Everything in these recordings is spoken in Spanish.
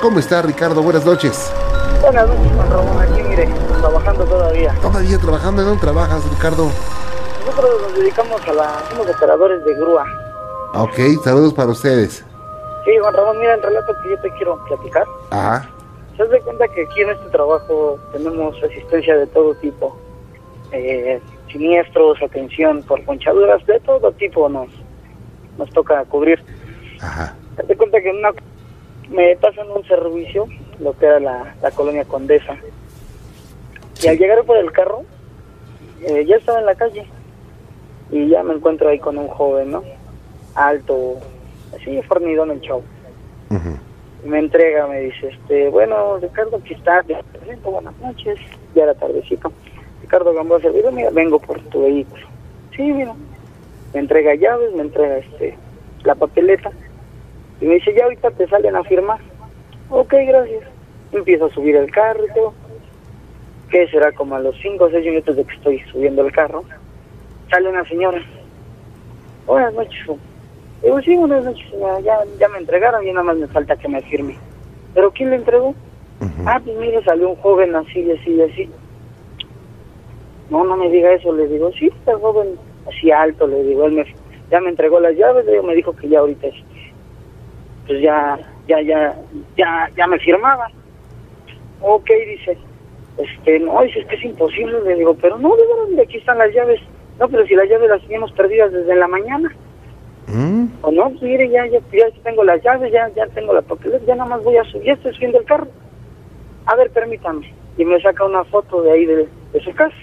¿Cómo está Ricardo? Buenas noches. Buenas noches, Juan Ramón. Aquí, mire, trabajando todavía. ¿Todavía trabajando? ¿En dónde trabajas, Ricardo? Nosotros nos dedicamos a la... Somos operadores de grúa. Ok, saludos para ustedes. Sí, Juan Ramón, mira el relato que yo te quiero platicar. Ajá. Se de cuenta que aquí en este trabajo tenemos resistencia de todo tipo. Eh, siniestros, atención por ponchaduras, de todo tipo nos, nos toca cubrir. Ajá. Se de cuenta que en una, me pasan un servicio, lo que era la, la colonia Condesa. Y al llegar por el carro, eh, ya estaba en la calle. Y ya me encuentro ahí con un joven, ¿no? Alto, así fornido en el show. Me entrega, me dice, este, bueno, Ricardo, aquí está, te presento, buenas noches, ya era tardecito. Ricardo Gamboa Servido, mira, vengo por tu vehículo. Sí, mira. Me entrega llaves, me entrega este la papeleta. Y me dice, ya ahorita te salen a firmar. Ok, gracias. Empiezo a subir el carro y todo. Que será como a los 5 o 6 minutos de que estoy subiendo el carro. Sale una señora. Buenas noches. joven". Digo, sí, buenas noches, señora. Ya, ya me entregaron y nada más me falta que me firme. ¿Pero quién le entregó? Ah, pues mire, salió un joven así, así, así. No, no me diga eso, le digo, sí, está joven, así alto, le digo, él me, ya me entregó las llaves, le digo, me dijo que ya ahorita, este, pues ya, ya, ya, ya, ya me firmaba. Ok, dice, este, no, dice, es que es imposible, le digo, pero no, de verdad, aquí están las llaves. No, pero si las llaves las teníamos perdidas desde la mañana. Mm, O no, pues mire, ya, ya, ya tengo las llaves, ya, ya tengo la papeleta, ya nada más voy a subir, ya estoy subiendo el carro. A ver, permítame. Y me saca una foto de ahí de, de su casa.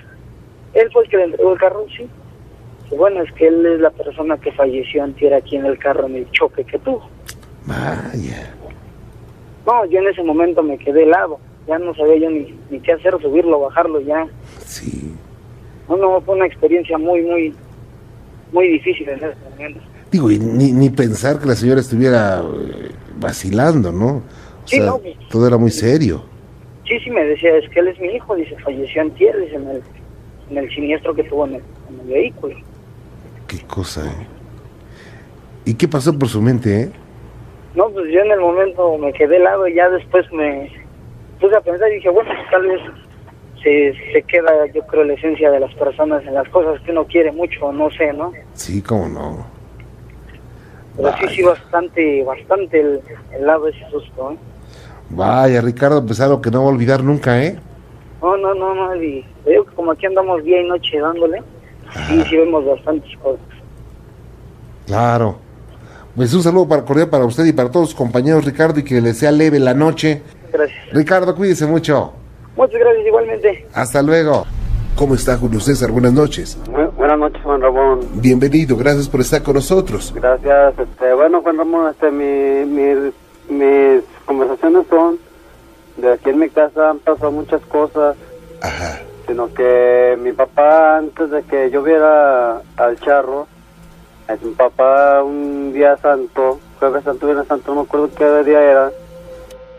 Él fue el que le entregó el carro, sí. Bueno, es que él es la persona que falleció antier aquí en el carro en el choque que tuvo. Vaya. No, yo en ese momento me quedé helado. Ya no sabía yo ni, ni qué hacer, subirlo, bajarlo, ya. Sí. No, no, fue una experiencia muy, muy, muy difícil en ese momento. Digo, y ni, ni pensar que la señora estuviera eh, vacilando, ¿no? O Sí, sea, no, pues. todo era muy serio. Sí, sí, me decía, es que él es mi hijo, dice, falleció antier, dice, en el, en el siniestro que tuvo en el, en el vehículo. Qué cosa, ¿eh? ¿Y qué pasó por su mente, eh? No, pues yo en el momento me quedé helado y ya después me puse a pensar y dije, bueno, pues tal vez se, se queda, yo creo, la esencia de las personas en las cosas que uno quiere mucho, no sé, ¿no? Sí, cómo no. Pero sí, sí, bastante, bastante el, el lado ese susto, ¿eh? Vaya, Ricardo, pues algo que no va a olvidar nunca, ¿eh? No, no, no, no, y digo que como aquí andamos día y noche dándole, sí, sí vemos bastantes cosas. Claro. Pues un saludo para cordial para usted y para todos sus compañeros, Ricardo, y que les sea leve la noche. Gracias. Ricardo, cuídese mucho. Muchas gracias igualmente. Hasta luego. ¿Cómo está Julio César? Buenas noches. buenas noches, Juan Ramón. Bienvenido, gracias por estar con nosotros. Gracias. Este, bueno, Juan Ramón, este, mi, mi- mis conversaciones son de aquí en mi casa han pasado muchas cosas, Ajá. sino que mi papá, antes de que yo viera al charro, mi papá un día santo, jueves santo, viernes santo, no me acuerdo qué día era,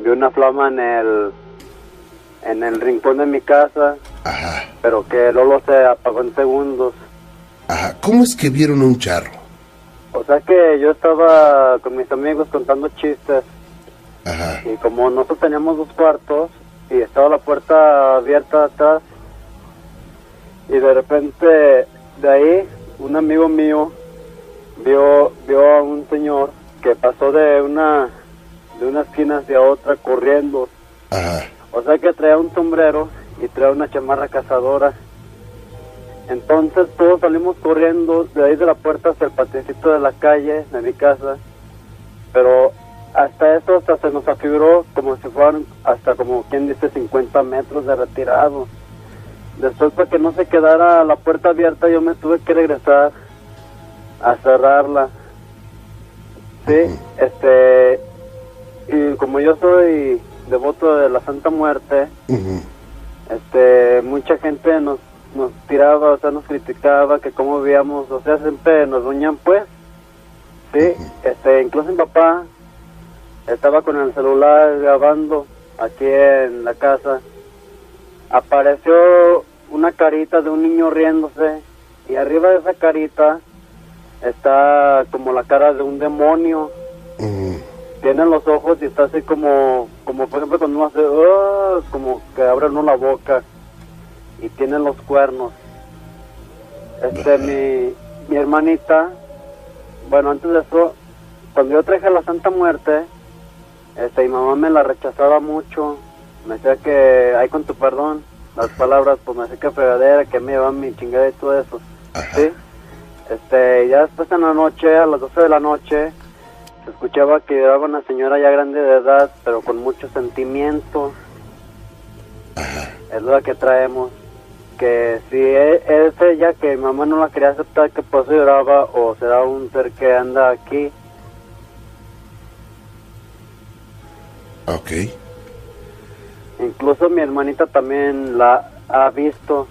vio una flama en el, en el rincón de mi casa, Ajá. pero que Lolo se apagó en segundos. Ajá. ¿Cómo es que vieron un charro? O sea que yo estaba con mis amigos contando chistes Ajá. y como nosotros teníamos dos cuartos y estaba la puerta abierta atrás y de repente de ahí un amigo mío vio vio a un señor que pasó de una de una esquina hacia otra corriendo. Ajá. o sea que traía un sombrero y traía una chamarra cazadora. Entonces todos salimos corriendo de ahí de la puerta hacia el patiecito de la calle de mi casa. Pero hasta eso hasta se nos afiguró como si fueran hasta como quien dice 50 metros de retirado. Después para que no se quedara la puerta abierta yo me tuve que regresar a cerrarla. Sí, este, y como yo soy devoto de la Santa Muerte, este, mucha gente nos, nos tiraba, o sea, nos criticaba que cómo veíamos, o sea, siempre nos doñan pues, sí, este, incluso mi papá estaba con el celular grabando aquí en la casa, apareció una carita de un niño riéndose y arriba de esa carita está como la cara de un demonio, Ujú. sí, tiene los ojos y está así como, como por ejemplo cuando uno hace, "Ah", como que abre uno la boca y tiene los cuernos. Este, mi, mi hermanita, bueno, antes de eso, cuando yo traje la Santa Muerte, este, mi mamá me la rechazaba mucho, me decía que, ay, con tu perdón, las palabras, pues me decía que fregadera, que me llevaban mi chingada y todo eso, ¿sí? Este, ya después en la noche, a las 12 de la noche, se escuchaba que lloraba una señora ya grande de edad, pero con mucho sentimiento. Es la que traemos. Que si e- es ella que mi mamá no la quería aceptar, que por eso lloraba, o será un ser que anda aquí. Ok. Incluso mi hermanita también la ha visto.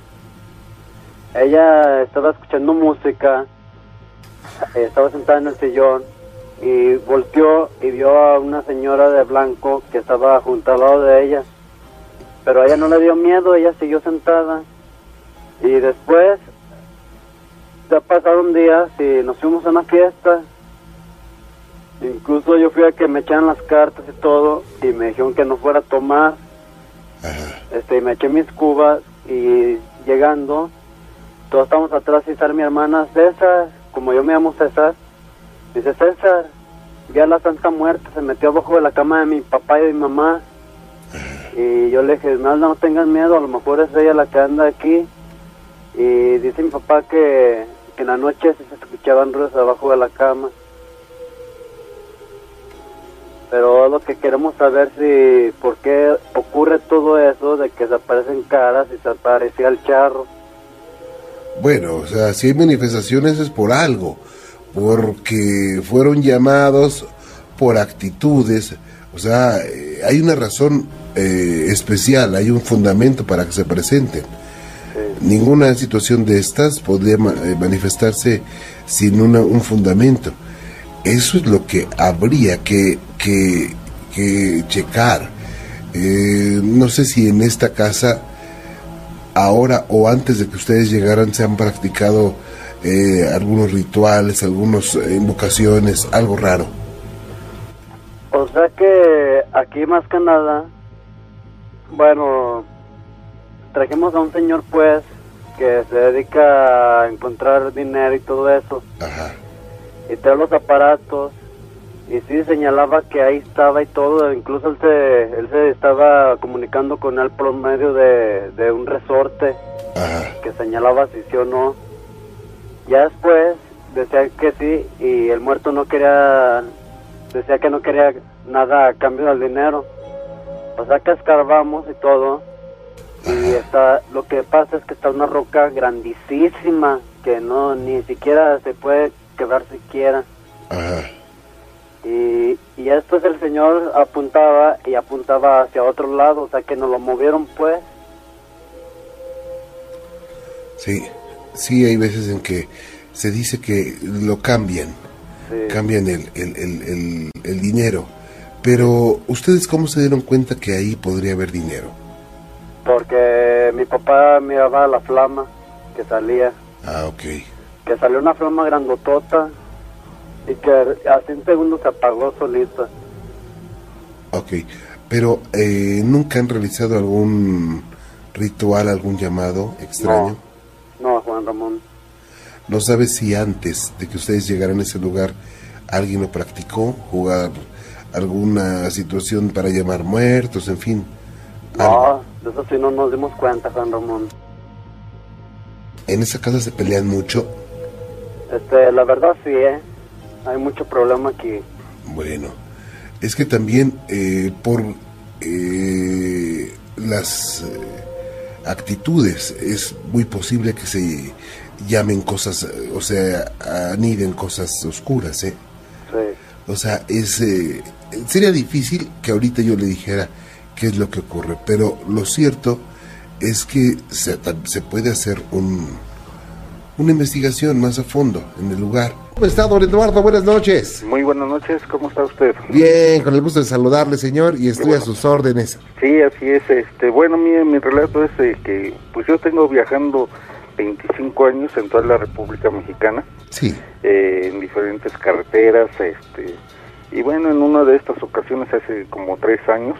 Ella estaba escuchando música, eh, estaba sentada en el sillón y volteó y vio a una señora de blanco que estaba junto al lado de ella. Pero a ella no le dio miedo, ella siguió sentada. Y después, ya pasaron días y nos fuimos a una fiesta. Incluso yo fui a que me echaran las cartas y todo y me dijeron que no fuera a tomar. Este, y me eché mis cubas y llegando, todos estamos atrás y sale mi hermana César, como yo me llamo César, dice César, vi a la Santa Muerte, se metió abajo de la cama de mi papá y de mi mamá. Y yo le dije, no, no tengas miedo, a lo mejor es ella la que anda aquí. Y dice mi papá que, en la noche se escuchaban ruidos abajo de la cama. Pero lo que queremos saber si por qué ocurre todo eso de que se aparecen caras y se aparecía el charro. Bueno, o sea, si hay manifestaciones es por algo, porque fueron llamados por actitudes, o sea, eh, hay una razón eh, especial, hay un fundamento para que se presenten. Ninguna situación de estas podría eh, manifestarse sin una- un fundamento. Eso es lo que habría que, que, que checar. Eh, no sé si en esta casa ahora o antes de que ustedes llegaran se han practicado eh, algunos rituales, algunas eh, invocaciones, algo raro. O sea que aquí más que nada, bueno, trajimos a un señor pues que se dedica a encontrar dinero y todo eso. Y trae los aparatos. Y sí señalaba que ahí estaba y todo. Incluso él se, él se estaba comunicando con él por medio de, de un resorte que señalaba si sí o no. Ya después decía que sí y el muerto no quería, decía que no quería nada a cambio del dinero. O sea que escarbamos y todo. Y está, lo que pasa es que está una roca grandísima que no ni siquiera se puede quebrar siquiera. Y, y después el señor apuntaba y apuntaba hacia otro lado, o sea que nos lo movieron pues. Sí, sí, hay veces en que se dice que lo cambian, Sí. cambian el, el, el, el- el dinero. Pero, ¿ustedes cómo se dieron cuenta que ahí podría haber dinero? Porque mi papá miraba la flama que salía, Ah, ok. que salió una flama grandotota y que hace un segundo se apagó solita. Ok, pero eh, ¿nunca han realizado algún ritual, algún llamado extraño? No, Juan Ramón. ¿No sabes si antes de que ustedes llegaran a ese lugar alguien lo practicó? ¿Jugar alguna situación para llamar muertos, en fin? No, de eso sí no nos dimos cuenta, Juan Ramón. ¿En esa casa se pelean mucho? Este, la verdad sí, ¿eh? Hay mucho problema aquí. Bueno, es que también eh, por eh, las eh, actitudes es muy posible que se llamen cosas, o sea, aniden cosas oscuras, ¿eh? Sí. O sea, es, eh, sería difícil que ahorita yo le dijera qué es lo que ocurre, pero lo cierto es que se, se puede hacer un, una investigación más a fondo en el lugar. ¿Cómo está, don Eduardo? Buenas noches. Muy buenas noches, ¿cómo está usted? Bien, con el gusto de saludarle, señor, y estoy a sus órdenes. Sí, así es. Este, bueno, mi, mi relato es de que pues yo tengo viajando 25 años en toda la República Mexicana, Sí. eh, en diferentes carreteras, este, Y bueno, en una de estas ocasiones, hace como tres años,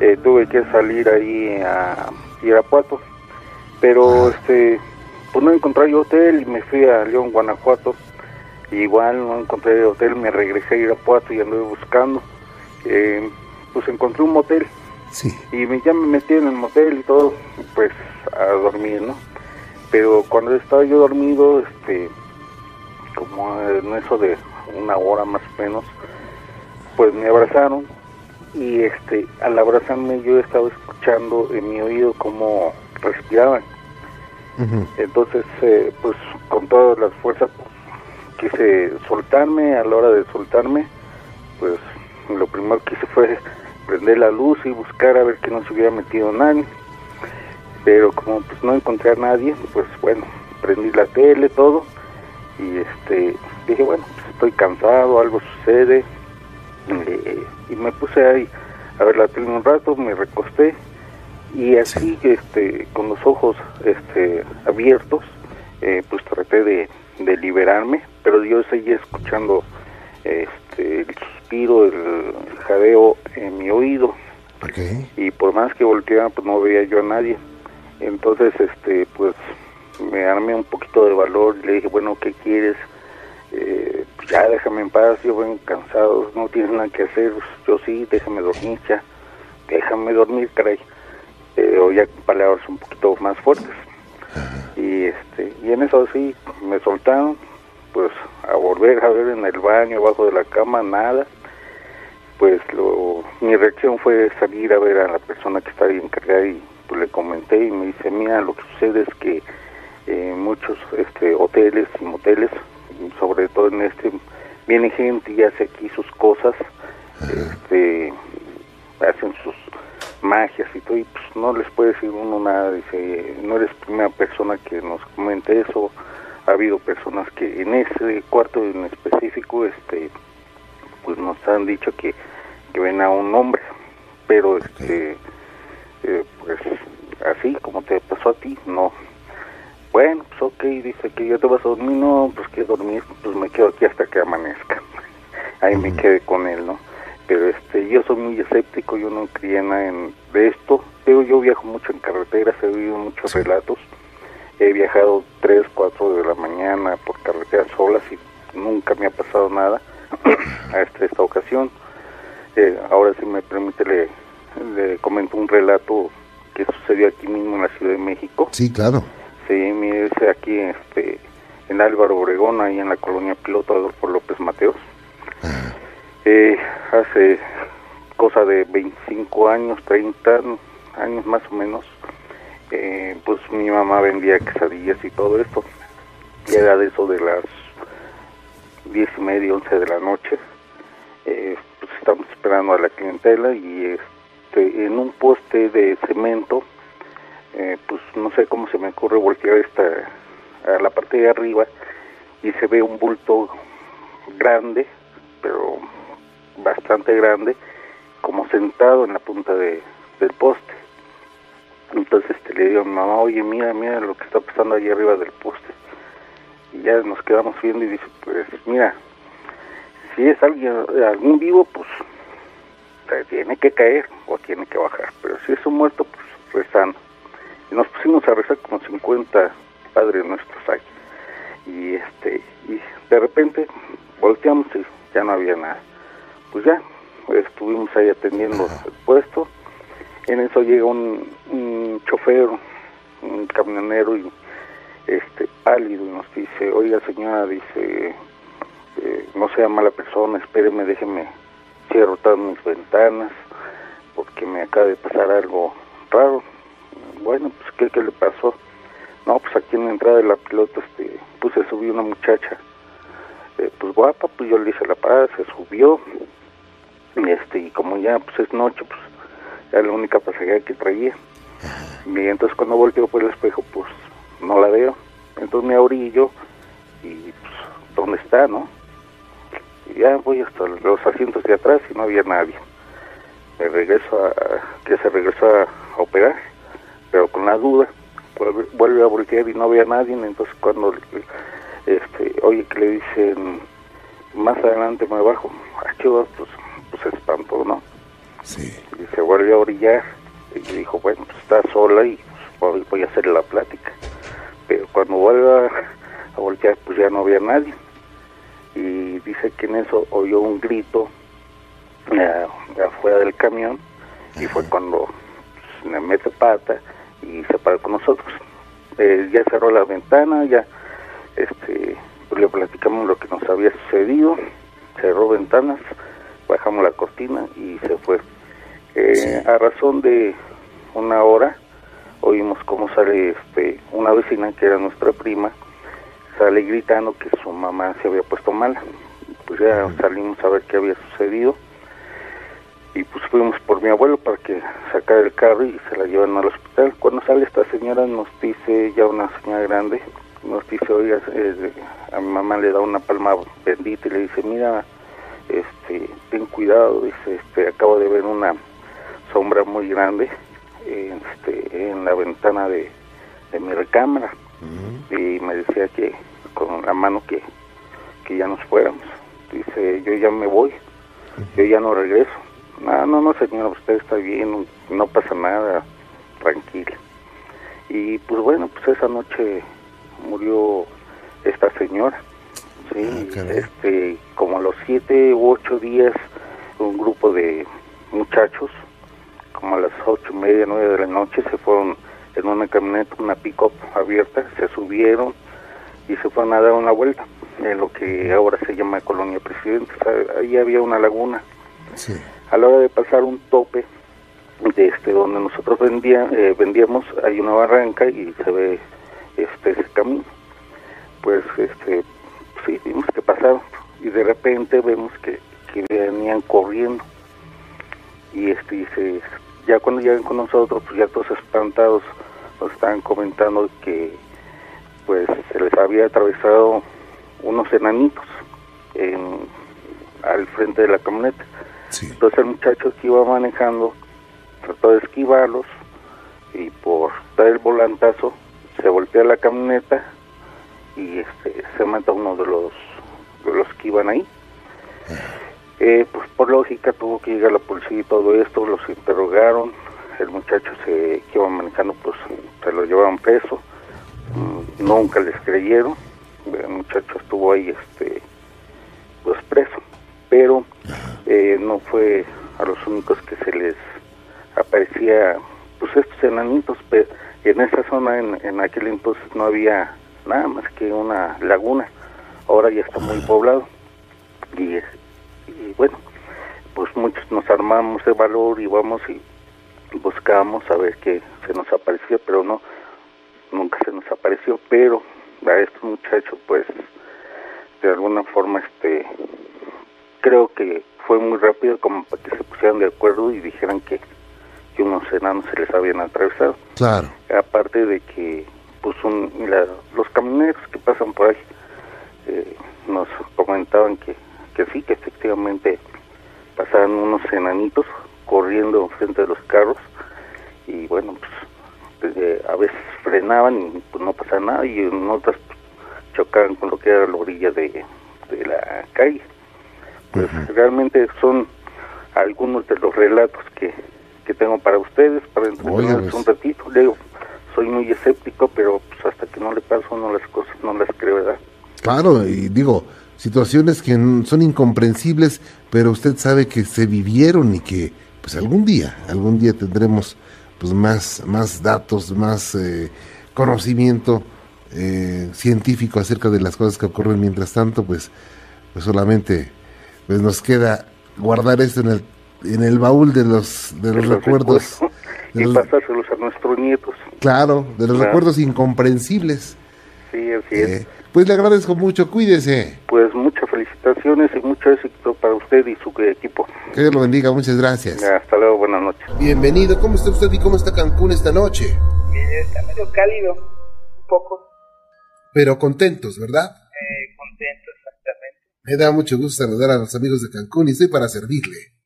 eh, tuve que salir ahí a Irapuato, pero este, pues no encontré yo hotel y me fui a León, Guanajuato. Igual no encontré hotel, me regresé a Irapuato y anduve buscando. Eh, pues encontré un motel Sí. y me, ya me metí en el motel y todo, pues a dormir, ¿no? Pero cuando estaba yo dormido, este, como en eso de una hora más o menos, pues me abrazaron y este, al abrazarme yo estaba escuchando en mi oído cómo respiraban. Entonces, eh, pues con todas las fuerzas pues, quise soltarme, a la hora de soltarme, pues lo primero que hice fue prender la luz y buscar a ver que no se hubiera metido nadie. Pero como pues no encontré a nadie, pues bueno, prendí la tele, todo, y este dije, bueno, pues estoy cansado, algo sucede, eh, y me puse ahí a ver la tele un rato, me recosté, y así este con los ojos este abiertos eh, pues traté de, de liberarme pero yo seguía escuchando este el suspiro el, jadeo en mi oído. Ok. y por más que volteaba pues no veía yo a nadie. Entonces este pues me armé un poquito de valor y le dije bueno qué quieres Eh, pues ya déjame en paz yo vengo cansado no tienes nada que hacer yo sí déjame dormir ya déjame dormir caray eh, o ya palabras un poquito más fuertes. Y este y en eso sí me soltaron pues a volver a ver en el baño abajo de la cama nada. Pues lo mi reacción fue salir a ver a la persona que estaba ahí encargada y pues le comenté y me dice mira lo que sucede es que eh, muchos este hoteles y moteles sobre todo en este viene gente y hace aquí sus cosas este hacen sus magias y todo, y pues no les puede decir uno nada, dice, no eres primera persona que nos comente eso, ha habido personas que en ese cuarto en específico, este, pues nos han dicho que, que ven a un hombre, pero este, eh, pues así como te pasó a ti, no. Bueno, pues ok, dice que ya te vas a dormir, no, pues que dormir, pues me quedo aquí hasta que amanezca. Ahí me quedé con él, ¿no? pero este yo soy muy escéptico yo no creía nada en, de esto pero yo viajo mucho en carreteras he oído muchos relatos he viajado 3, 4 de la mañana por carreteras solas y nunca me ha pasado nada hasta esta ocasión Eh, ahora si me permite le, le comento un relato que sucedió aquí mismo en la Ciudad de México Sí, claro. Sí, mire, aquí este, en Álvaro Obregón, ahí en la colonia Piloto Adolfo López Mateos. Eh, hace cosa de 25 años, 30 años más o menos, eh, pues mi mamá vendía quesadillas y todo esto. Y era de eso de las 10 y media, 11 de la noche. Eh, pues estamos esperando a la clientela y este, en un poste de cemento eh, pues no sé cómo se me ocurre voltear esta a la parte de arriba y se ve un bulto grande pero bastante grande como sentado en la punta de, del poste entonces este, le digo a mi mamá oye mira mira lo que está pasando allí arriba del poste y ya nos quedamos viendo y dice pues mira si es alguien algún vivo pues tiene que caer o tiene que bajar. Pero si es un muerto pues rezando y nos pusimos a rezar como 50 padres nuestros ahí. Y este y de repente volteamos y ya no había nada. Pues ya estuvimos ahí atendiendo el puesto en eso llega un, un chofer un camionero y este pálido y nos dice oiga señora dice eh, no sea mala persona espéreme déjeme cierro todas mis ventanas porque me acaba de pasar algo raro bueno, pues ¿qué, le pasó? No, pues aquí en la entrada de la pilota, este, pues se subió una muchacha, eh, pues guapa, pues yo le hice la parada, se subió, y este, y como ya pues es noche, pues era la única pasajera que traía. Y entonces cuando volteo por el espejo, pues no la veo. Entonces me yo, y pues, ¿dónde está, no? Y ya voy hasta los asientos de atrás y no había nadie. Me regreso a, que se regresó a, a operar pero con la duda vuelve, a voltear y no ve a nadie entonces cuando este oye que le dicen más adelante me bajo Chivas, pues, pues se espantó, ¿no? Sí. Y se vuelve a orillar y dijo, bueno, pues está sola y pues, voy a hacer la plática. Pero cuando vuelve a voltear, pues ya no había nadie. Y dice que en eso oyó un grito eh, afuera del camión y fue cuando pues, me mete pata y se paró con nosotros. Eh, ya cerró la ventana, ya este, pues, le platicamos lo que nos había sucedido, cerró ventanas, bajamos la cortina y se fue. Eh, A razón de una hora oímos cómo sale este, una vecina que era nuestra prima, sale gritando que su mamá se había puesto mala. Pues ya salimos a ver qué había sucedido y pues fuimos por mi abuelo para que sacara el carro y se la llevan al hospital. Cuando sale esta señora nos dice, ya una señora grande, nos dice, oiga, eh, a mi mamá le da una palma bendita y le dice, mira, este, ten cuidado, dice, este, acabo de ver una sombra muy grande este, en la ventana de, de mi recámara y me decía que con la mano que, que ya nos fuéramos. Dice, yo ya me voy, yo ya no regreso. No, no, no, señora, usted está bien, no pasa nada, tranquila. Y pues bueno, pues esa noche murió esta señora. Sí, este, como a los siete u ocho días, un grupo de muchachos, como a las ocho y media, nueve de la noche, se fueron en una camioneta, una pick-up abierta, se subieron y se fueron a dar una vuelta en lo que ahora se llama Colonia Presidente. ahí había una laguna. A la hora de pasar un tope de este donde nosotros vendía, eh, vendíamos, hay una barranca y se ve este ese camino. Pues este sí, vimos que pasaron y de repente vemos que, que venían corriendo y este dice ya cuando llegan con nosotros pues ya todos espantados nos estaban comentando que pues se les había atravesado unos enanitos en, al frente de la camioneta. Entonces el muchacho que iba manejando trató de esquivarlos y por dar el volantazo se voltea la camioneta y este, se mata uno de los de los que iban ahí. Eh, pues por lógica tuvo que llegar la policía y todo esto, los interrogaron, el muchacho se, que iba manejando pues se lo llevaron preso, mm, nunca les creyeron, el muchacho estuvo ahí este pues preso, pero eh, no fue a los únicos que se les aparecía pues estos enanitos, pero en esa zona en, en aquel entonces no había nada más que una laguna, ahora ya está muy poblado y, y bueno, pues muchos nos armamos de valor y vamos y buscamos a ver qué se nos apareció, pero no, nunca se nos apareció, pero a estos muchachos pues de alguna forma este creo que fue muy rápido como para que se pusieran de acuerdo y dijeran que, que unos enanos se les habían atravesado. Claro. Aparte de que pues un, los camioneros que pasan por ahí eh, nos comentaban que, que sí, que efectivamente pasaban unos enanitos corriendo frente de los carros y bueno, pues a veces frenaban y pues no pasaba nada y en otras chocaban con lo que era la orilla de, de la calle. Pues realmente son algunos de los relatos que, que tengo para ustedes, para entretenerles pues. un ratito. Le digo, soy muy escéptico, pero pues hasta que no le paso uno las cosas, no las creo, ¿verdad? Claro, y digo, situaciones que son incomprensibles, pero usted sabe que se vivieron y que pues algún día, algún día tendremos pues más, más datos, más eh, conocimiento eh, científico acerca de las cosas que ocurren. Mientras tanto, pues, pues solamente pues nos queda guardar esto en el, en el baúl de los, de los, recuerdos. y pasárselos a nuestros nietos. Claro, de los recuerdos incomprensibles. Sí, así es. Eh, pues le agradezco mucho, cuídese. Pues muchas felicitaciones y mucho éxito para usted y su equipo. Que Dios lo bendiga, muchas gracias. Hasta luego, buenas noches. Bienvenido, ¿cómo está usted y cómo está Cancún esta noche? Está medio cálido, un poco. Pero contentos, ¿verdad? Eh, contento, exactamente. Me da mucho gusto saludar a los amigos de Cancún y estoy para servirle.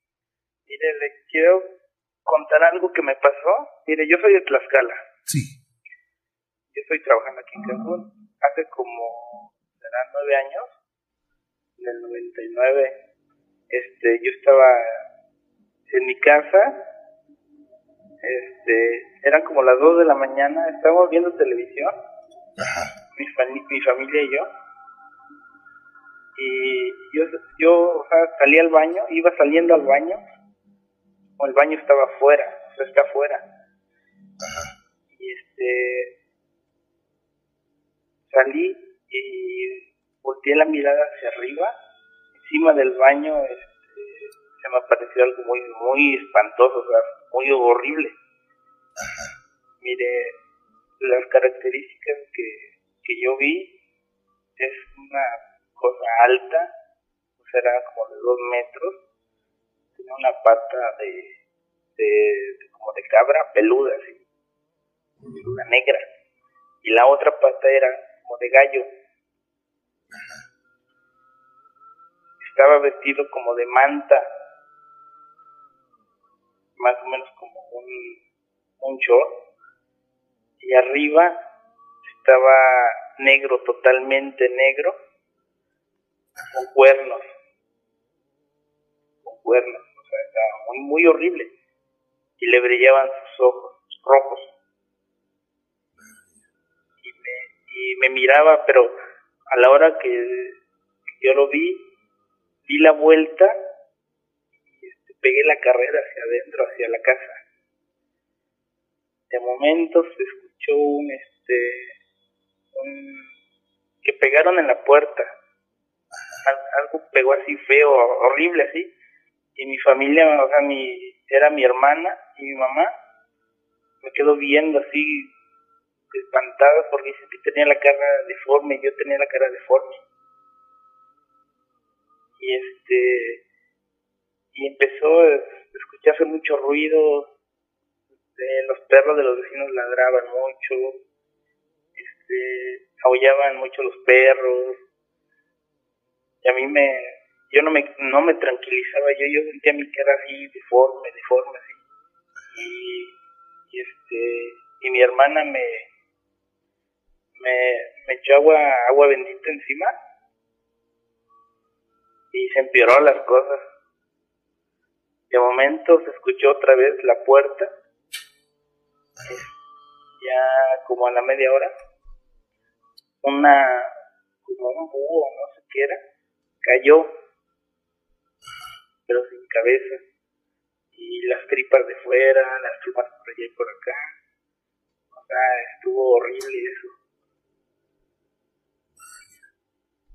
Mire, le quiero contar algo que me pasó. Mire, yo soy de Tlaxcala. Sí. Yo estoy trabajando aquí en Cancún. Hace como, serán nueve años, en el 99, este, yo estaba en mi casa, este, eran como las 2 de la mañana, estábamos viendo televisión, Mi, mi familia y yo, y yo, yo salí al baño, iba saliendo al baño, o el baño estaba afuera, o sea, está afuera. Y este, salí y volteé la mirada hacia arriba, encima del baño este, se me apareció algo muy, muy espantoso, o sea, muy horrible. Mire, las características que, que yo vi es una cosa alta, será como de dos metros, tenía una pata de, de, como de cabra peluda, así, una negra, y la otra pata era como de gallo. Estaba vestido como de manta, más o menos como un, un y arriba estaba negro, totalmente negro, con cuernos, con cuernos, o sea, estaba muy, muy horrible. Y le brillaban sus ojos rojos. Y me miraba, pero a la hora que yo lo vi, di la vuelta y este, pegué la carrera hacia adentro, hacia la casa. De momento se escuchó un, este, un, que pegaron en la puerta algo pegó así feo, horrible así. Y mi familia, o sea, mi, era mi hermana y mi mamá, me quedó viendo así, espantada porque dice que tenía la cara deforme, yo tenía la cara deforme. Y este, y empezó a escucharse mucho ruido, los perros de los vecinos ladraban mucho, este, aullaban mucho los perros, y a mí me, yo no me, no me tranquilizaba, yo, yo sentía mi cara así deforme, deforme, así. Y, este, y mi hermana me, me, me echó agua, agua bendita encima y se empeoró las cosas. De momento se escuchó otra vez la puerta, ya como a la media hora, una, como un búho, no sé qué era, cayó, pero sin cabeza, y las tripas de fuera, las tripas por allá y por acá. O sea, estuvo horrible eso.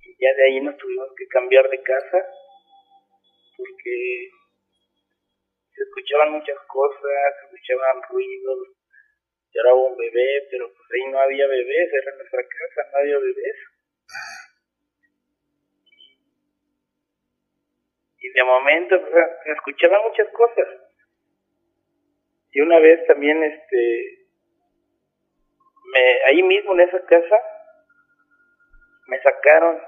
Y ya de ahí nos tuvimos que cambiar de casa, porque se escuchaban muchas cosas, se escuchaban ruidos, lloraba un bebé, pero pues ahí no había bebés, era nuestra casa, no había bebés. y de momento se escuchaban muchas cosas. Y una vez también, este, me, ahí mismo en esa casa, me sacaron,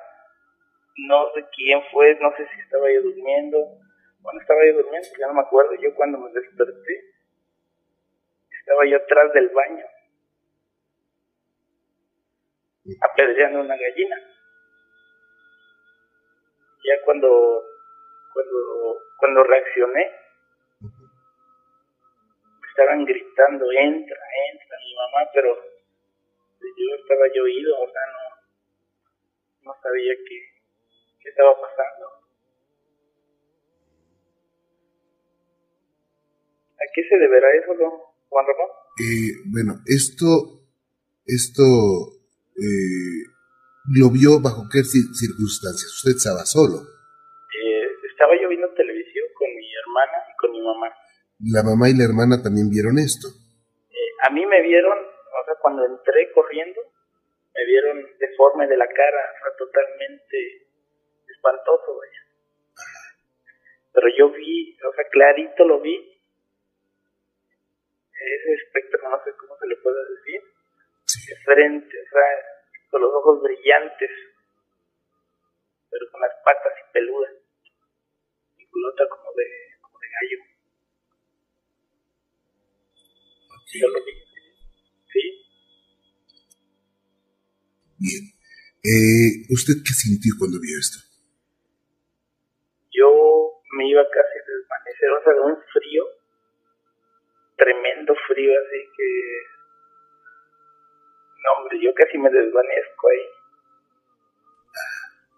no sé quién fue, no sé si estaba yo durmiendo, bueno, estaba yo durmiendo, ya no me acuerdo, yo cuando me desperté, estaba yo atrás del baño, apedreando una gallina. Ya cuando cuando, cuando reaccioné, estaban gritando, entra, entra, mi mamá, pero yo estaba yo oído, o sea, no, no sabía qué, qué estaba pasando. ¿A qué se deberá eso, don Juan Ramón? Eh, bueno, esto, esto eh, lo vio bajo qué circunstancias. Usted estaba solo estaba yo viendo televisión con mi hermana y con mi mamá. ¿La mamá y la hermana también vieron esto? Eh, a mí me vieron, o sea, cuando entré corriendo, me vieron deforme de la cara, o sea, totalmente espantoso, vaya. Pero yo vi, o sea, clarito lo vi. Ese espectro, no sé cómo se le puede decir. De frente, o sea, con los ojos brillantes, pero con las patas y peludas culota como de, como de gallo. Yo lo vi. ¿Sí? Bien. Eh, ¿Usted qué sintió cuando vio esto? yo me iba casi a desvanecer, o sea, un frío, tremendo frío, así que, no hombre, yo casi me desvanezco ahí,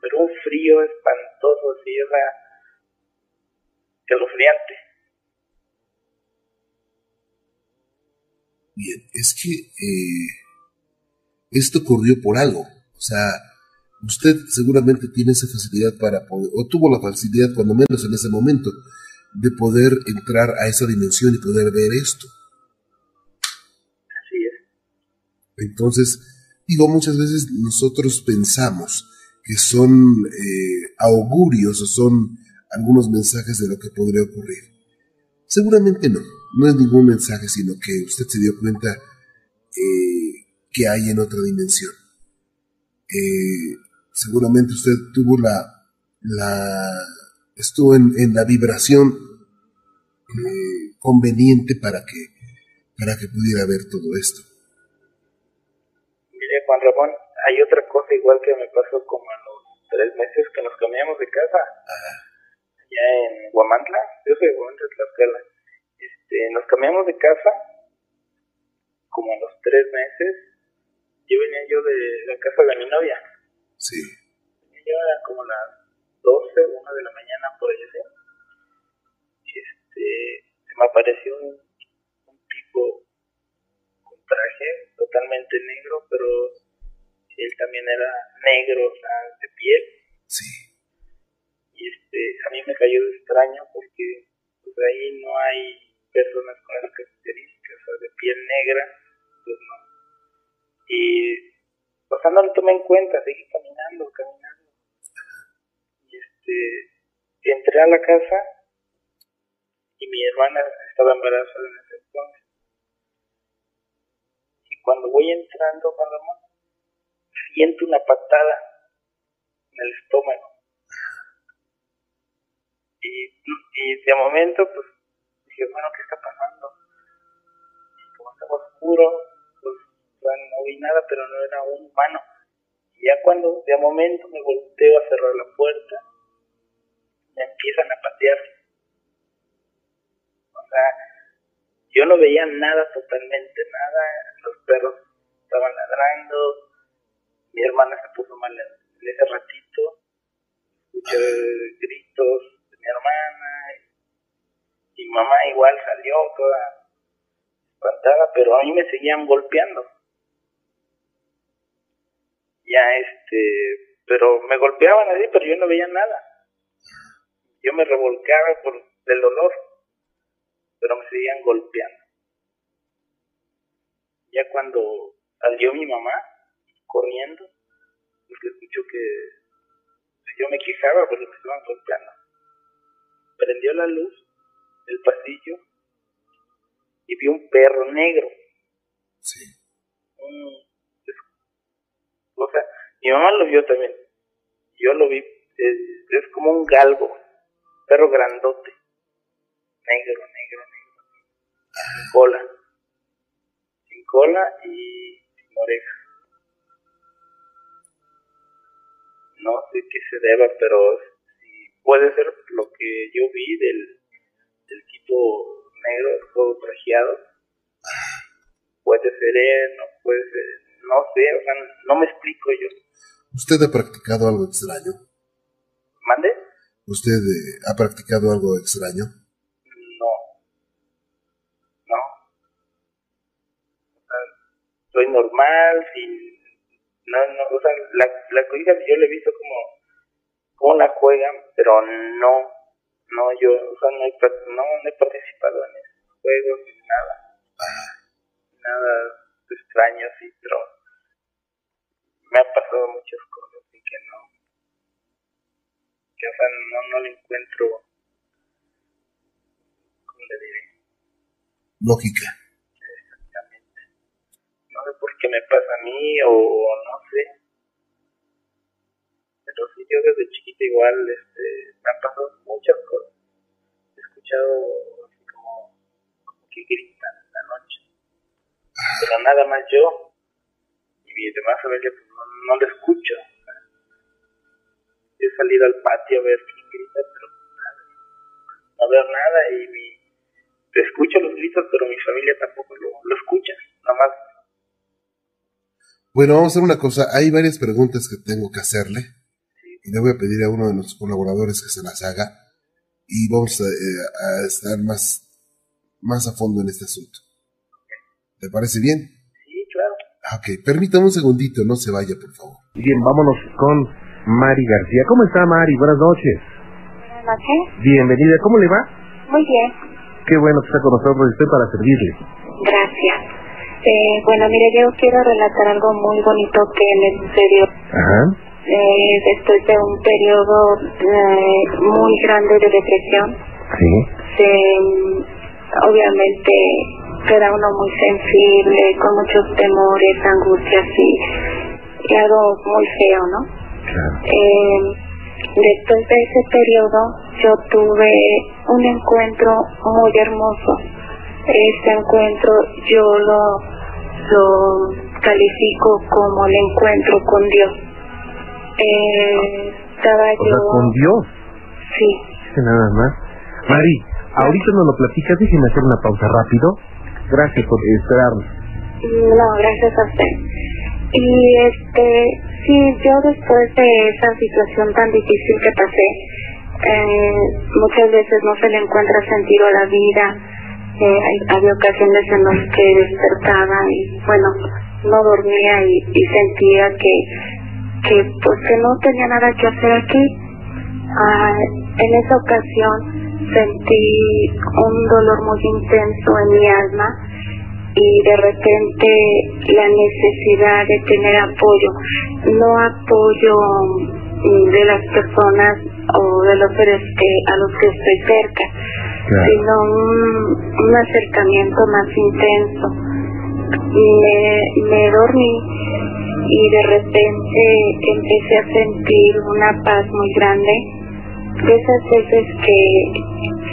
pero un frío espantoso, así, o sea. Bien, es que eh, esto ocurrió por algo, o sea, usted seguramente tiene esa facilidad para poder, o tuvo la facilidad, cuando menos en ese momento, de poder entrar a esa dimensión y poder ver esto. Así es. Entonces, digo, muchas veces nosotros pensamos que son eh, augurios o son algunos mensajes de lo que podría ocurrir. Seguramente no, no es ningún mensaje, sino que usted se dio cuenta eh, que hay en otra dimensión. Eh, seguramente usted tuvo la, la estuvo en, en la vibración eh, conveniente para que, para que pudiera ver todo esto. Mire, Juan Ramón, hay otra cosa igual que me pasó como a los tres meses que nos cambiamos de casa. Allá en Guamantla, yo soy de Guamantla, Tlaxcala. Este, nos cambiamos de casa como a los tres meses. Yo venía yo de la casa de mi novia. Sí. Era como las 12, 1 de la mañana por. ¿sí? Este, se me apareció un, un tipo con traje totalmente negro, pero él también era negro, o sea, de piel. Sí. Y este, a mí me cayó de extraño porque pues ahí no hay personas con esas características, o sea, de piel negra, pues no. Y, o sea, no lo tomé en cuenta, seguí caminando, caminando. Y este, entré a la casa y mi hermana estaba embarazada en ese entonces. Y cuando voy entrando, Ramón, siento una patada en el estómago. Y, y de momento, pues, dije, bueno, ¿qué está pasando? Y como estaba oscuro, no vi nada, pero no era un humano. Y ya cuando de momento me volteo a cerrar la puerta, me empiezan a patear. O sea, yo no veía nada, totalmente nada. Los perros estaban ladrando. Mi hermana se puso mal en, ese ratito. Escuché gritos de mi hermana. Y, y mamá igual salió toda espantada, pero a mí me seguían golpeando. Ya este, pero me golpeaban así, pero yo no veía nada. Yo me revolcaba por el dolor, pero me seguían golpeando. Ya cuando salió mi mamá corriendo, pues escuchó que yo me quejaba porque me estaban golpeando. Prendió la luz del pasillo y vi un perro negro. Sí. Un- o sea, mi mamá lo vio también. Yo lo vi, es, es como un galgo, perro grandote, negro, negro, negro, sin cola, sin cola y sin orejas. No sé qué se deba, pero puede ser lo que yo vi del, del tipo negro, todo trajeado. Puede ser él, no puede ser, no sé, o sea, no me explico yo. ¿Usted ha practicado algo extraño? ¿Mande? ¿Usted eh, ha practicado algo extraño? No. No. O sea, soy normal, sin... No, no, o sea, la, la cobija yo le he visto como, como la juegan, pero no, no, yo, o sea, no he, no, no he participado en esos juegos ni nada. Nada extraño, sí, pero me ha pasado muchas cosas y que no, que o sea, no, no le encuentro, ¿cómo le diré? Lógica. Exactamente. No sé por qué me pasa a mí o no sé. Pero sí, yo desde chiquito igual este, me han pasado muchas cosas. He escuchado así como, como que gritan en la noche. Pero nada más yo y demás familia pues no, no escucho. He salido al patio a ver quién grita, pero nada. No veo nada y mi escucho los gritos, pero mi familia tampoco lo, lo escucha, nada más. Bueno, vamos a hacer una cosa. Hay varias preguntas que tengo que hacerle. Y le voy a pedir a uno de nuestros colaboradores que se las haga. Y vamos a, eh, a estar más, más a fondo en este asunto. ¿Te parece bien? Ah, Ok, permítame un segundito, no se vaya, por favor. Bien, vámonos con Mari García. ¿Cómo está Mari? Buenas noches. Buenas noches. Bienvenida. ¿Cómo le va? Muy bien, Qué bueno que está con nosotros. Estoy para servirle. gracias. Eh, bueno, mire, yo quiero relatar algo muy bonito que me sucedió Ajá. eh, después de un periodo eh, muy grande de depresión. Sí. Se, mm, obviamente queda uno muy sensible, con muchos temores, angustias y, y algo muy feo, ¿no? Claro. Eh, después de ese periodo yo tuve un encuentro muy hermoso. Este encuentro yo lo, lo califico como el encuentro con Dios. Eh, estaba O sea, yo... con Dios. Sí, nada más. Mari, ahorita nos lo platicas. Déjeme hacer una pausa rápido. Gracias por esperarnos. no, gracias a usted. Y este, sí, yo después de esa situación tan difícil que pasé, eh, muchas veces no se le encuentra sentido a la vida. Eh, había ocasiones en las que despertaba y, bueno, no dormía y, y sentía que, que, pues, que no tenía nada que hacer aquí. Ah, en esa ocasión sentí un dolor muy intenso en mi alma y de repente la necesidad de tener apoyo, no apoyo mm, de las personas o de los seres que, a los que estoy cerca, Claro. sino un, un acercamiento más intenso. Me, me dormí y de repente empecé a sentir una paz muy grande. De esas veces que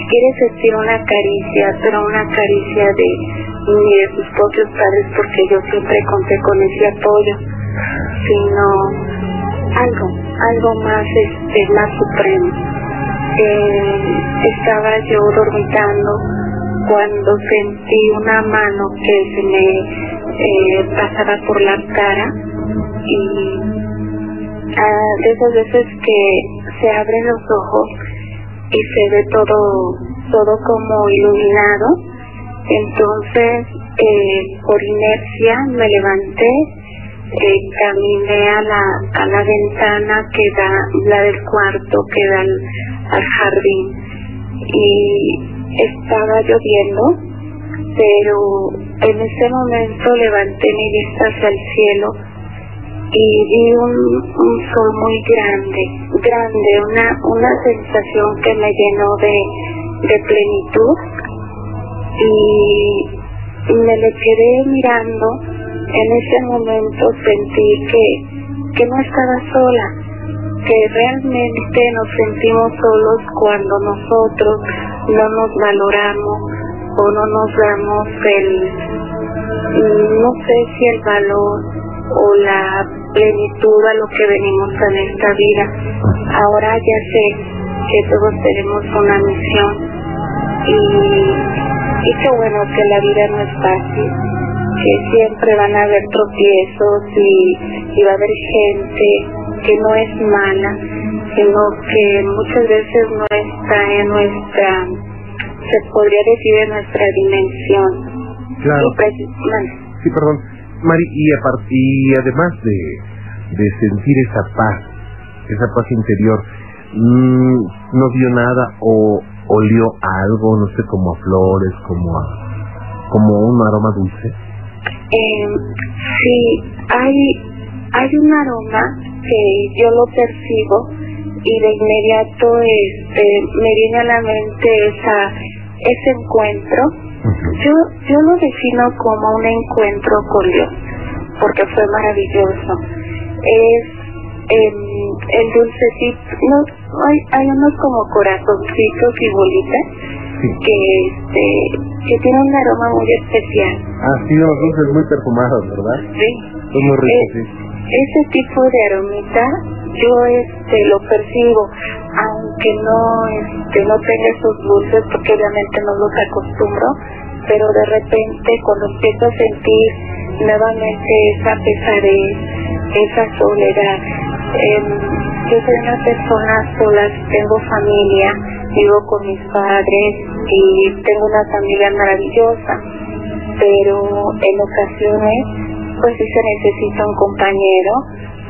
quieres sentir una caricia, pero una caricia de ni de tus propios padres, porque yo siempre conté con ese apoyo, sino algo, algo más, este, más supremo. Eh, estaba yo dormitando cuando sentí una mano que se me eh, pasaba por la cara y ah, de esas veces que se abren los ojos y se ve todo todo como iluminado. Entonces eh, por inercia me levanté eh, caminé a la a la ventana que da la del cuarto que da al, al jardín. Y estaba lloviendo pero en ese momento levanté mi vista hacia el cielo y vi un, un sol muy grande, grande, una, una sensación que me llenó de, de plenitud y me le quedé mirando. En ese momento sentí que, que no estaba sola, que realmente nos sentimos solos cuando nosotros no nos valoramos o no nos damos el, no sé si el valor o la plenitud a lo que venimos en esta vida. Ahora ya sé que todos tenemos una misión y, y qué bueno que la vida no es fácil, que siempre van a haber tropiezos y, y va a haber gente que no es mala, sino que muchas veces no está en nuestra, se podría decir en nuestra dimensión. Claro. Y pues, bueno, Sí, perdón. Mari, y, y además de, de sentir esa paz, esa paz interior, mm, ¿no vio nada o olió algo, no sé, como a flores, como a como un aroma dulce? Eh, sí, hay, hay un aroma que yo lo percibo y de inmediato este, me viene a la mente esa, ese encuentro. Yo, yo lo defino como un encuentro con Dios, porque fue maravilloso. Es em, el dulcecito, no, hay, hay unos como corazoncitos y bolitas Sí. que, este, que tienen un aroma muy especial. Ah, sí, unos dulces muy perfumados, ¿verdad? Sí. Son muy ricos, sí. ese tipo de aromita yo este lo percibo aunque no este, no tenga esos dulces porque obviamente no los acostumbro pero de repente cuando empiezo a sentir nuevamente esa pesadez esa soledad em, yo soy una persona sola tengo familia vivo con mis padres y tengo una familia maravillosa pero en ocasiones pues sí se necesita un compañero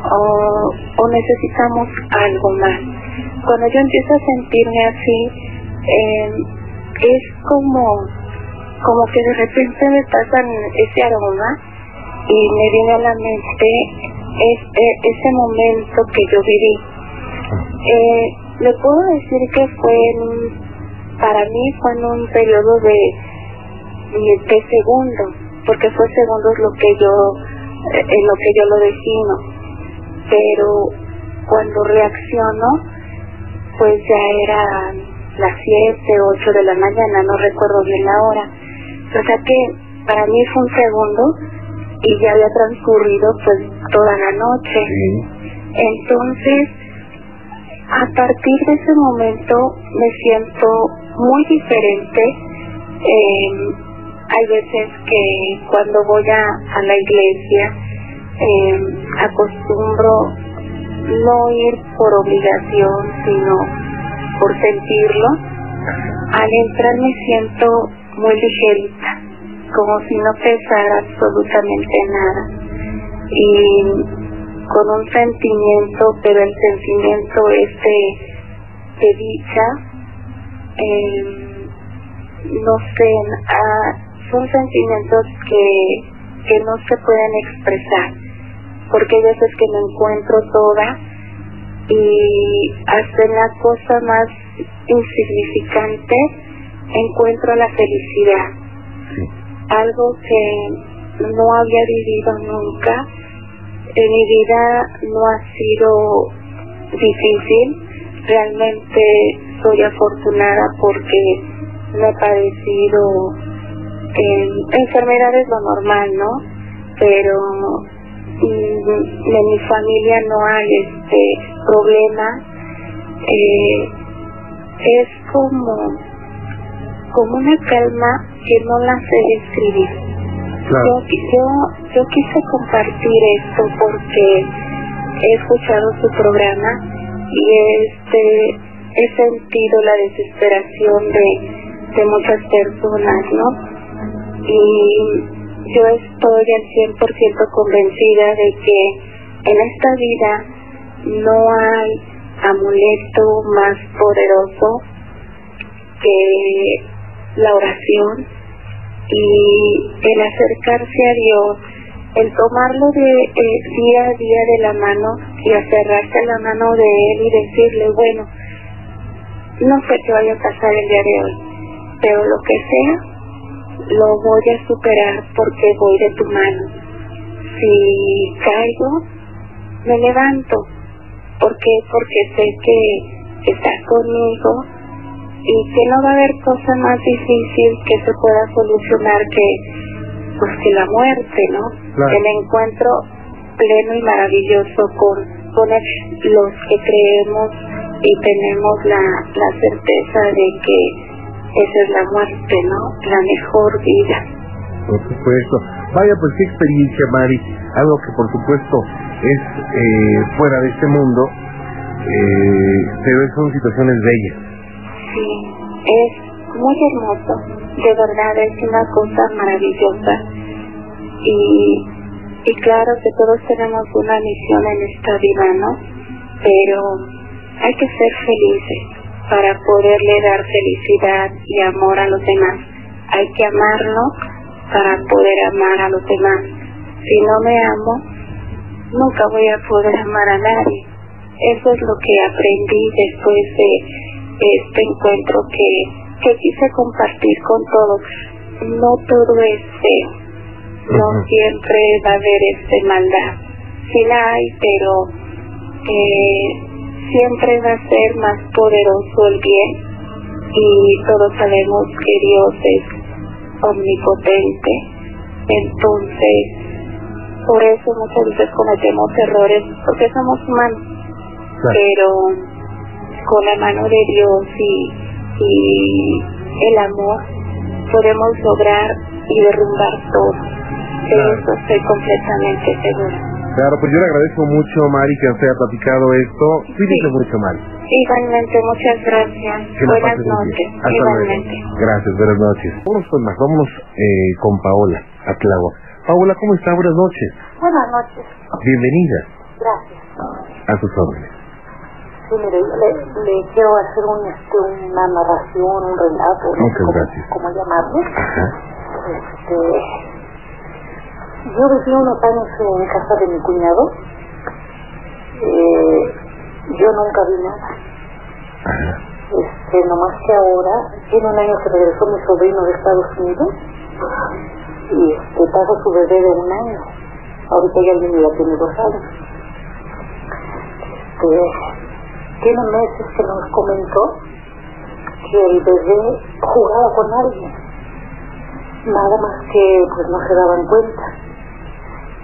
o, o necesitamos algo más. Cuando yo empiezo a sentirme así, eh, es como, como que de repente me pasan ese aroma y me viene a la mente este, ese momento que yo viví. Eh, le puedo decir que fue en, para mí fue en un periodo de, de segundos, porque fue segundos lo que yo, eh, en lo que yo lo defino pero cuando reacciono, pues ya eran las 7, 8 de la mañana, no recuerdo bien la hora. O sea que para mí fue un segundo y ya había transcurrido pues toda la noche. Entonces, a partir de ese momento me siento muy diferente. Eh, hay veces que cuando voy a, a la iglesia, eh, acostumbro no ir por obligación, sino por sentirlo. Al entrar me siento muy ligerita, como si no pesara absolutamente nada. Y con un sentimiento, pero el sentimiento es de, dicha, eh, no sé, ah, son sentimientos que, que no se pueden expresar porque hay veces que me encuentro toda y hasta en la cosa más insignificante encuentro la felicidad. Algo que no había vivido nunca. En mi vida no ha sido difícil. Realmente soy afortunada porque me ha parecido en enfermedades lo normal, ¿no? Pero en mi familia no hay este problema. Eh, es como como una calma que no la sé describir. Yo, yo yo quise compartir esto porque he escuchado su programa y este he sentido la desesperación de, de muchas personas no y yo estoy al 100% convencida de que en esta vida no hay amuleto más poderoso que la oración y el acercarse a Dios, el tomarlo de eh, día a día de la mano y aferrarse a la mano de Él y decirle, bueno, no sé qué vaya a pasar el día de hoy, pero lo que sea, lo voy a superar porque voy de tu mano. Si caigo, me levanto. ¿Por qué? Porque sé que estás conmigo y que no va a haber cosa más difícil que se pueda solucionar que pues que la muerte, ¿no? El encuentro pleno y maravilloso con, con los que creemos y tenemos la, la certeza de que esa es la muerte, ¿no? La mejor vida. Por supuesto. Vaya, pues qué experiencia, Mari. Algo que por supuesto es eh, fuera de este mundo, eh, pero son situaciones bellas. Sí, es muy hermoso. De verdad, es una cosa maravillosa. Y, y claro que todos tenemos una misión en esta vida, ¿no? Pero hay que ser felices para poderle dar felicidad y amor a los demás. Hay que amarlo para poder amar a los demás. Si no me amo, nunca voy a poder amar a nadie. Eso es lo que aprendí después de este encuentro que, que quise compartir con todos. No todo es feo, no siempre va a haber este maldad. Sí la hay, pero eh, siempre va a ser más poderoso el bien y todos sabemos que Dios es omnipotente. Entonces, por eso muchas veces cometemos errores porque somos humanos. Pero con la mano de Dios y, y el amor podemos lograr y derrumbar todo. De eso estoy completamente segura. Claro, pues yo le agradezco mucho, Mari, que usted haya platicado esto. Cuídese Sí. mucho, Mari. Igualmente, muchas gracias. Que Buenas noches. Hasta Igualmente. luego. Gracias, buenas noches. Vamos con más, vámonos eh, con Paola, a Tláhuac. Paola, ¿cómo está? Buenas noches. Buenas noches, Bienvenida gracias. a sus órdenes. Sí, mire, le, le quiero hacer un, este, una narración, un relato, no sé Muchas cómo, gracias. cómo llamarle. Ajá. Este, yo viví unos años en casa de mi cuñado. Eh, yo nunca vi nada. Ajá. Este, nomás que ahora, tiene un año que regresó mi sobrino de Estados Unidos y este, trajo su bebé de un año. Ahorita ya el niño ya tiene dos años. Este, tiene meses que nos comentó que el bebé jugaba con alguien. Nada más que pues no se daban cuenta.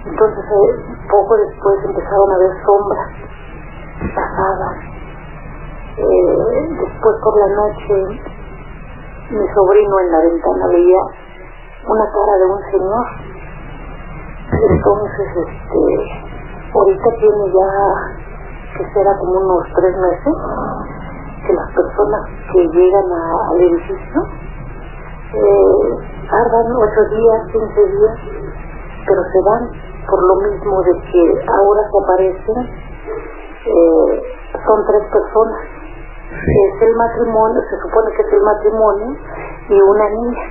Entonces eh, poco después empezaron a ver sombras pasadas. Eh, después por la noche mi sobrino en la ventana veía una cara de un señor. Entonces, este, ahorita tiene ya, que será como unos tres meses, que las personas que llegan al edificio eh, tardan ocho días, quince días, pero se van por lo mismo de que ahora se aparecen, eh, son tres personas. Sí. Es el matrimonio, se supone que es el matrimonio y una niña,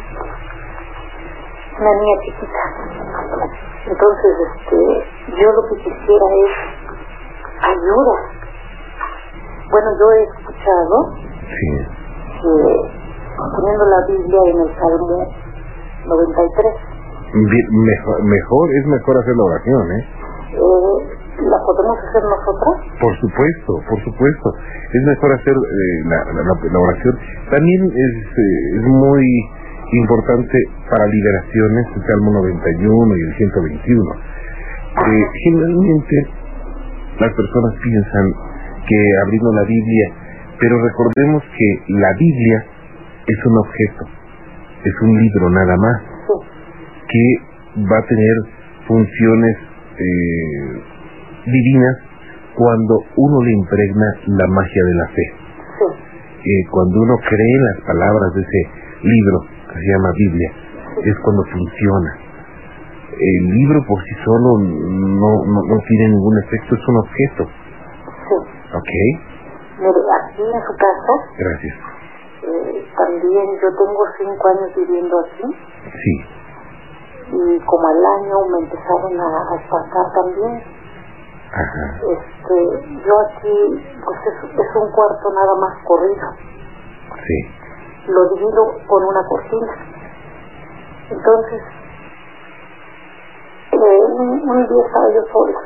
una niña chiquita. Entonces, este, yo lo que quisiera es ayuda. Bueno, yo he escuchado Sí. que poniendo la Biblia en el Salmo 93, Bien, mejor, mejor, es mejor hacer la oración, ¿eh? eh, ¿la podemos hacer nosotras? Por supuesto, por supuesto. Es mejor hacer eh, la, la- la- oración. También es, eh, es muy importante para liberaciones el Salmo 91 y el 121. Eh, generalmente las personas piensan que abrimos la Biblia, pero recordemos que la Biblia es un objeto, es un libro nada más, que va a tener funciones eh, divinas cuando uno le impregna la magia de la fe. Sí, Eh, cuando uno cree en las palabras de ese libro que se llama Biblia, es cuando funciona. El libro por sí solo no, no, no tiene ningún efecto, es un objeto. sí. ¿Ok? Mire, aquí en su casa, Gracias. eh, también yo tengo cinco años viviendo aquí Sí. Y como al año me empezaron a, a espantar también. Ajá. Este, yo aquí, pues es, es un cuarto nada más corrido. Sí. Lo divido con una cortina. Entonces, eh, un, un día estaba yo sola.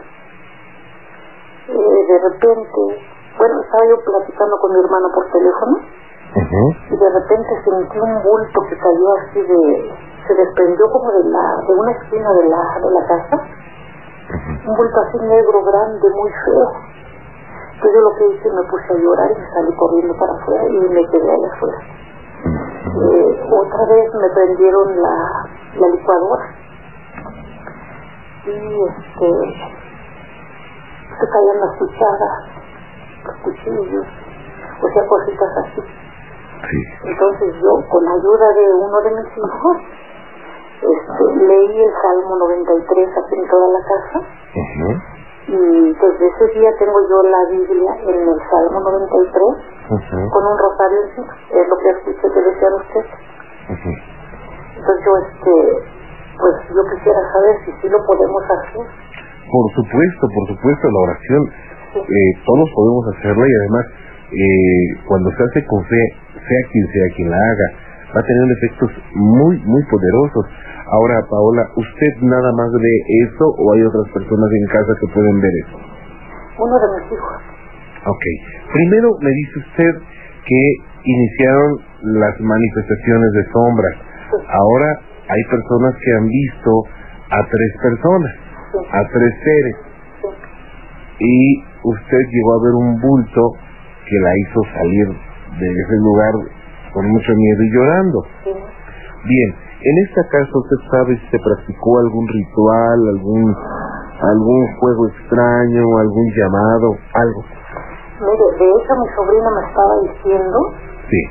Eh, de repente, bueno, estaba yo platicando con mi hermano por teléfono Ujú. y de repente sentí un bulto que cayó así de, se desprendió como de la, de una esquina de la, de la casa, un bulto así negro, grande, muy feo. Entonces yo lo que hice, me puse a llorar y salí corriendo para afuera y me quedé allá afuera. Eh, otra vez me prendieron la, la licuadora y este se caían las cucharas, los cuchillos, o sea, cositas así. Sí. Entonces yo, con ayuda de uno de mis hijos, este, leí el Salmo 93 aquí en toda la casa y desde ese día tengo yo la Biblia en el Salmo 93 Ujú. con un rosario encima, es lo que escuché que decían ustedes. Ujú. Entonces yo, este, pues yo quisiera saber si sí lo podemos hacer. Por supuesto, por supuesto, la oración eh, todos podemos hacerla y además eh, cuando se hace con fe, sea quien sea quien la haga, va a tener efectos muy, muy poderosos. Ahora, Paola, ¿usted nada más ve eso o hay otras personas en casa que pueden ver eso? Uno de mis hijos, Ok. Primero me dice usted que iniciaron las manifestaciones de sombras. Ahora hay personas que han visto a tres personas, a tres seres. Y usted llegó a ver un bulto que que la hizo salir de ese lugar con mucho miedo y llorando. Sí. Bien, en este caso usted sabe si se practicó algún ritual, algún algún juego extraño, algún llamado, algo. Mire, de hecho mi sobrina me estaba diciendo, Sí.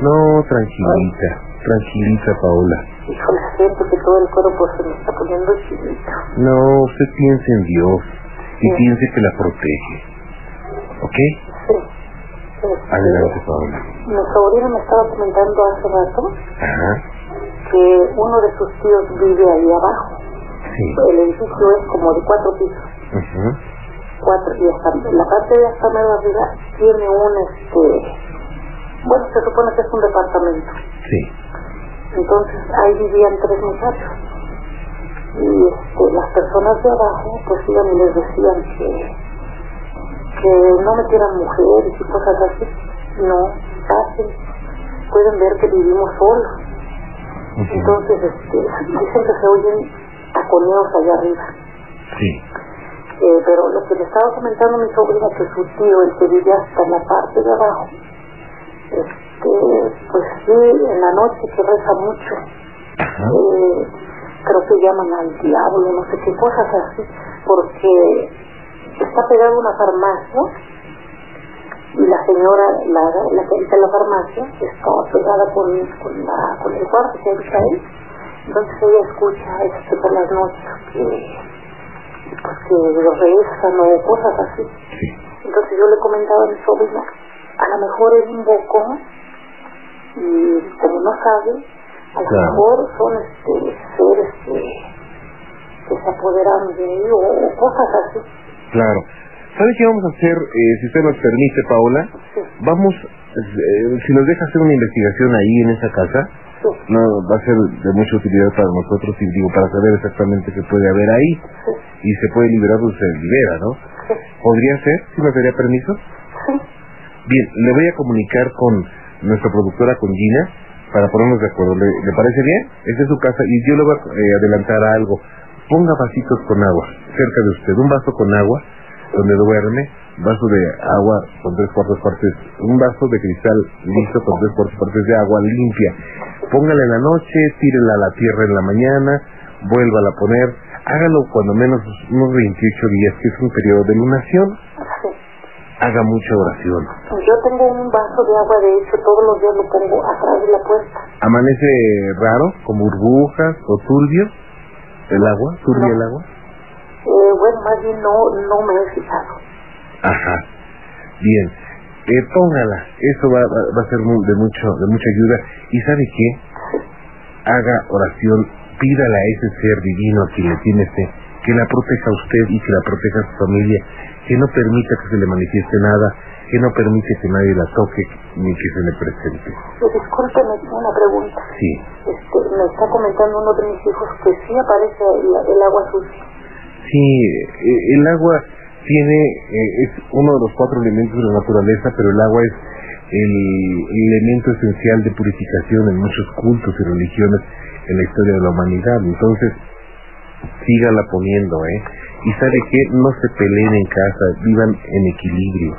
No, tranquilita, tranquilita Paola. híjole, siento que todo el cuerpo se me está poniendo chinito. No, usted piense en Dios y Sí. piense que la protege. ¿Ok? Adelante Paola. Mi sobrina me estaba comentando hace rato Ajá. que uno de sus tíos vive ahí abajo. Sí. El edificio es como de cuatro pisos. Cuatro, y hasta, la parte de hasta medio arriba tiene un, este, bueno, se supone que es un departamento. Sí. Entonces ahí vivían tres muchachos. Y este, las personas de abajo pues iban y les decían que, que no metieran mujeres y cosas así. No, casi. Pueden ver que vivimos solos. Entonces este, dicen que se oyen taconeos allá arriba. Sí. Eh, pero lo que le estaba comentando mi sobrina que su tío, el que vive hasta en la parte de abajo, este, pues sí, en la noche que reza mucho, eh, creo que llaman al diablo, no sé qué cosas así, porque está pegada una farmacia y la señora, la, la que habita en la farmacia, está pegada con, con, la, con el cuarto que habita ahí, entonces ella escucha este, por las noches que, pues, que lo rezan o cosas así. Sí. Entonces yo le comentaba a mi sobrina, a lo mejor él invocó y como no sabe, a lo Claro. mejor son este, seres que, que se apoderan de él o cosas así. Claro. ¿Sabe qué vamos a hacer, eh, si usted nos permite, Paola? Sí. Vamos, eh, si nos deja hacer una investigación ahí en esa casa, Sí, no va a ser de mucha utilidad para nosotros y digo para saber exactamente qué puede haber ahí sí, y se puede liberar o se libera, ¿no? ¿Podría ser? ¿Si me daría permiso? Bien, le voy a comunicar con nuestra productora, con Gina, para ponernos de acuerdo. ¿Le, le parece bien? Esta es su casa y yo le voy a eh, adelantar algo. Ponga vasitos con agua cerca de usted, un vaso con agua donde duerme, vaso de agua con tres cuartos partes, un vaso de cristal listo con tres cuartos partes de agua limpia. Póngala en la noche, tírela a la tierra en la mañana, vuélvala a poner, hágalo cuando menos unos 28 días, que es un periodo de lunación. sí. Haga mucha oración. Yo tengo un vaso de agua, de hecho, todos los días lo pongo atrás de la puerta. ¿Amanece raro, con burbujas o turbio el agua? ¿Turbia No. el agua? Eh, bueno, más bien no, no me he fijado. Ajá. Bien. Eh, póngala. Eso va, va, va a ser mu- de mucho de mucha ayuda. ¿Y sabe qué? Haga oración. Pídale a ese ser divino a quien le tiene fe que la proteja a usted y que la proteja a su familia, que no permita que se le manifieste nada, que no permite que nadie la toque ni que se le presente. Eh, discúlpeme, una pregunta. Sí. Este, me está comentando uno de mis hijos que sí aparece el, el agua sucia. Sí, eh, el agua tiene, eh, es uno de los cuatro elementos de la naturaleza, pero el agua es el elemento esencial de purificación en muchos cultos y religiones en la historia de la humanidad. Entonces, sígala poniendo, ¿eh? Y sabe que no se peleen en casa, vivan en equilibrio.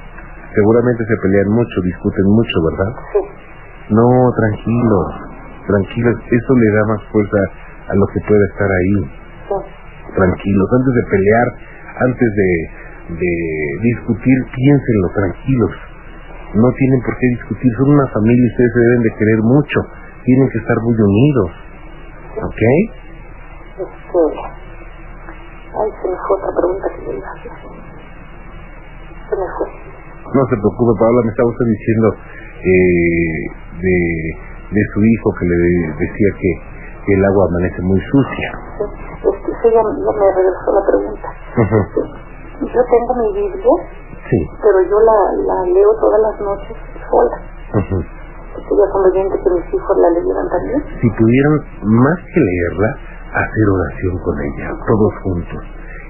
Seguramente se pelean mucho, discuten mucho, ¿verdad? Sí, No, tranquilos, tranquilos, eso le da más fuerza a lo que pueda estar ahí sí. tranquilos, antes de pelear, antes de, de discutir, piénsenlo, tranquilos. No tienen por qué discutir, son una familia, ustedes se deben de querer mucho, tienen que estar muy unidos. ¿Ok? Este, ay, se me fue otra pregunta que le iba a hacer. Se me fue. No se preocupe, Paola, me estaba usted diciendo eh, de, de su hijo que le decía que, que el agua amanece muy sucia. Sí, este, sí, ya, ya me regresó la pregunta. Sí. Yo tengo mi Biblia, Sí. pero yo la, la leo todas las noches sola. ujú. Estoy ya conveniente que mis hijos la leyeran también. si pudieran más que leerla, hacer oración con ella, todos juntos.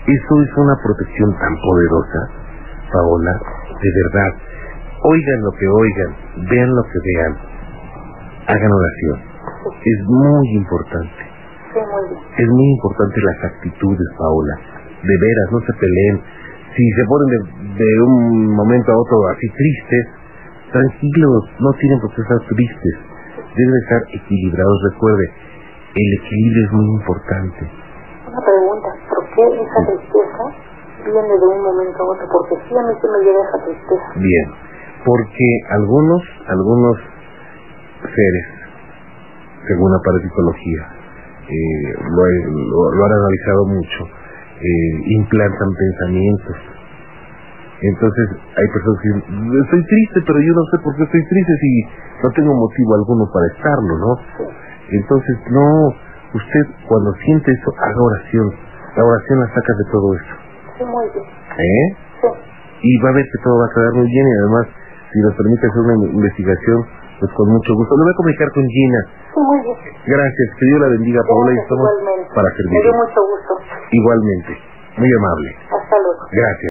Eso es una protección tan poderosa, Paola, de verdad. Oigan lo que oigan, vean lo que vean, hagan oración. Es muy importante, Sí, muy bien. es muy importante las actitudes, Paola. De veras, no se peleen. si se ponen de, de un momento a otro así tristes, tranquilos, no tienen por qué estar tristes, deben estar equilibrados. Recuerde, el equilibrio es muy importante. Una pregunta, ¿por qué esa tristeza viene de un momento a otro? Porque sí a mí se me llega esa tristeza. Bien, porque algunos, algunos seres, según la parapsicología, eh, lo, he- lo- lo han analizado mucho, eh, implantan pensamientos. Entonces hay personas que dicen, estoy triste, pero yo no sé por qué estoy triste si no tengo motivo alguno para estarlo, ¿no? Entonces, no, usted cuando siente eso, haga oración. La oración la saca de todo eso. Sí, muy bien. ¿Eh? Sí. y va a ver que todo va a quedar muy bien y además si nos permite hacer una investigación pues con mucho gusto le voy a comunicar con Gina Sí, muy bien. gracias que Dios la bendiga Paola y estamos igualmente. para Me dio servirle mucho gusto. igualmente muy amable Hasta luego. gracias